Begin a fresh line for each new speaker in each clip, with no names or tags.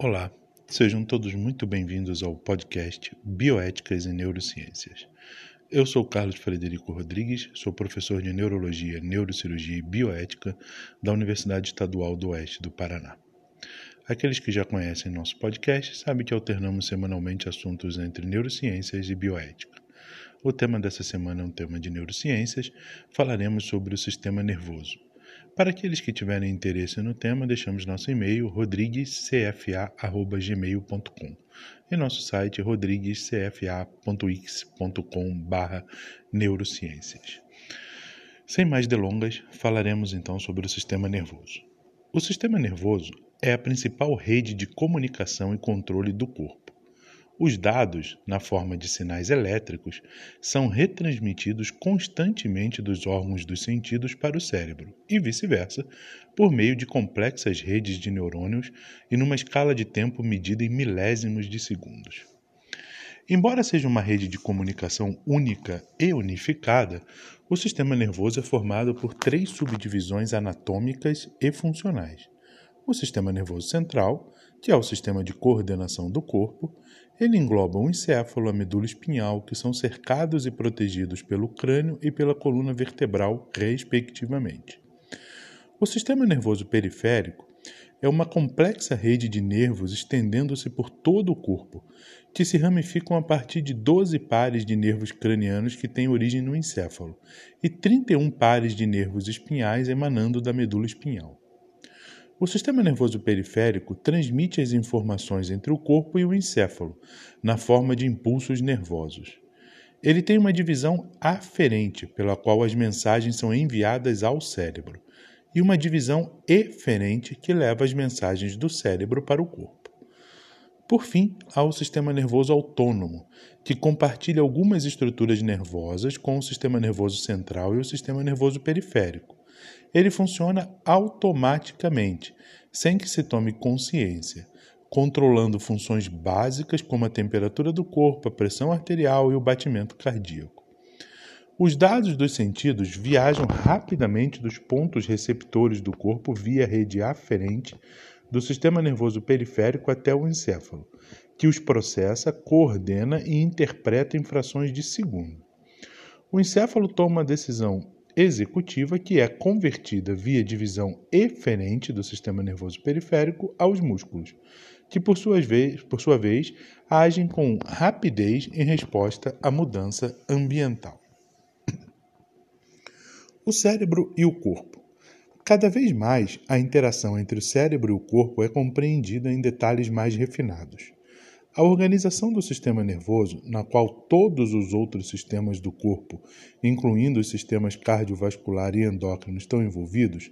Olá, sejam todos muito bem-vindos ao podcast Bioéticas e Neurociências. Eu sou Carlos Frederico Rodrigues, sou professor de Neurologia, Neurocirurgia e Bioética da Universidade Estadual do Oeste do Paraná. Aqueles que já conhecem nosso podcast sabem que alternamos semanalmente assuntos entre neurociências e bioética. O tema dessa semana é um tema de neurociências, falaremos sobre o sistema nervoso. Para aqueles que tiverem interesse no tema, deixamos nosso e-mail rodriguescfa.gmail.com e nosso site rodriguescfa.x.com neurociências. Sem mais delongas, falaremos então sobre o sistema nervoso. O sistema nervoso é a principal rede de comunicação e controle do corpo. Os dados, na forma de sinais elétricos, são retransmitidos constantemente dos órgãos dos sentidos para o cérebro e vice-versa, por meio de complexas redes de neurônios e numa escala de tempo medida em milésimos de segundos. Embora seja uma rede de comunicação única e unificada, o sistema nervoso é formado por três subdivisões anatômicas e funcionais: o sistema nervoso central, que é o sistema de coordenação do corpo, ele engloba o encéfalo, a medula espinhal, que são cercados e protegidos pelo crânio e pela coluna vertebral, respectivamente. O sistema nervoso periférico é uma complexa rede de nervos estendendo-se por todo o corpo, que se ramificam a partir de 12 pares de nervos cranianos que têm origem no encéfalo e 31 pares de nervos espinhais emanando da medula espinhal. O sistema nervoso periférico transmite as informações entre o corpo e o encéfalo, na forma de impulsos nervosos. Ele tem uma divisão aferente, pela qual as mensagens são enviadas ao cérebro, e uma divisão eferente, que leva as mensagens do cérebro para o corpo. Por fim, há o sistema nervoso autônomo, que compartilha algumas estruturas nervosas com o sistema nervoso central e o sistema nervoso periférico ele funciona automaticamente, sem que se tome consciência, controlando funções básicas como a temperatura do corpo, a pressão arterial e o batimento cardíaco. Os dados dos sentidos viajam rapidamente dos pontos receptores do corpo via rede aferente do sistema nervoso periférico até o encéfalo, que os processa, coordena e interpreta em frações de segundo. O encéfalo toma uma decisão executiva que é convertida via divisão eferente do sistema nervoso periférico aos músculos, que por, vez, por sua vez agem com rapidez em resposta à mudança ambiental. O cérebro e o corpo. Cada vez mais, a interação entre o cérebro e o corpo é compreendida em detalhes mais refinados. A organização do sistema nervoso, na qual todos os outros sistemas do corpo, incluindo os sistemas cardiovascular e endócrino, estão envolvidos,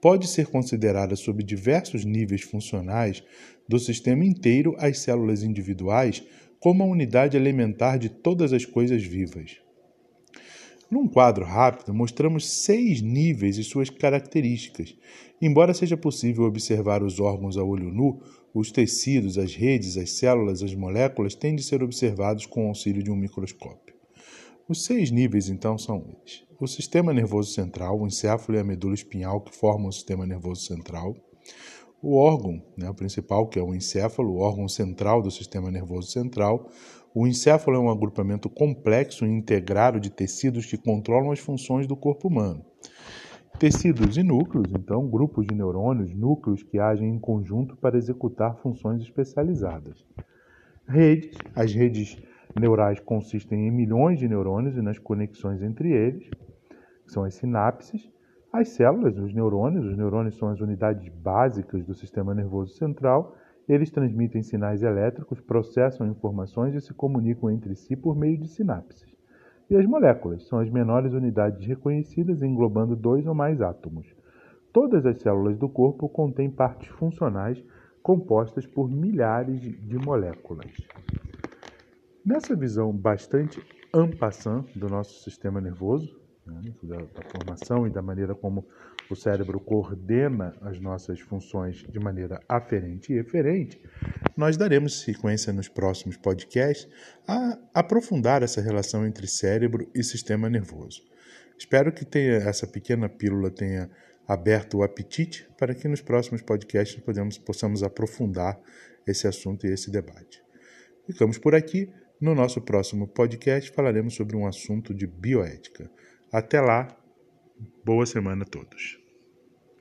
pode ser considerada sob diversos níveis funcionais, do sistema inteiro às células individuais, como a unidade elementar de todas as coisas vivas. Num quadro rápido, mostramos seis níveis e suas características. Embora seja possível observar os órgãos a olho nu, os tecidos, as redes, as células, as moléculas têm de ser observados com o auxílio de um microscópio. Os seis níveis, então, são eles: o sistema nervoso central, o encéfalo e a medula espinhal, que formam o sistema nervoso central, o órgão né, o principal, que é o encéfalo, o órgão central do sistema nervoso central. O encéfalo é um agrupamento complexo e integrado de tecidos que controlam as funções do corpo humano. Tecidos e núcleos, então, grupos de neurônios, núcleos que agem em conjunto para executar funções especializadas. Redes, as redes neurais consistem em milhões de neurônios e nas conexões entre eles, que são as sinapses. As células, os neurônios, os neurônios são as unidades básicas do sistema nervoso central. Eles transmitem sinais elétricos, processam informações e se comunicam entre si por meio de sinapses. E as moléculas são as menores unidades reconhecidas, englobando dois ou mais átomos. Todas as células do corpo contêm partes funcionais compostas por milhares de moléculas. Nessa visão bastante ampassant do nosso sistema nervoso, né, da, da formação e da maneira como o cérebro coordena as nossas funções de maneira aferente e eferente, nós daremos sequência nos próximos podcasts a aprofundar essa relação entre cérebro e sistema nervoso. Espero que tenha, essa pequena pílula tenha aberto o apetite para que nos próximos podcasts podemos, possamos aprofundar esse assunto e esse debate. Ficamos por aqui. No nosso próximo podcast falaremos sobre um assunto de bioética. Até lá, boa semana a todos.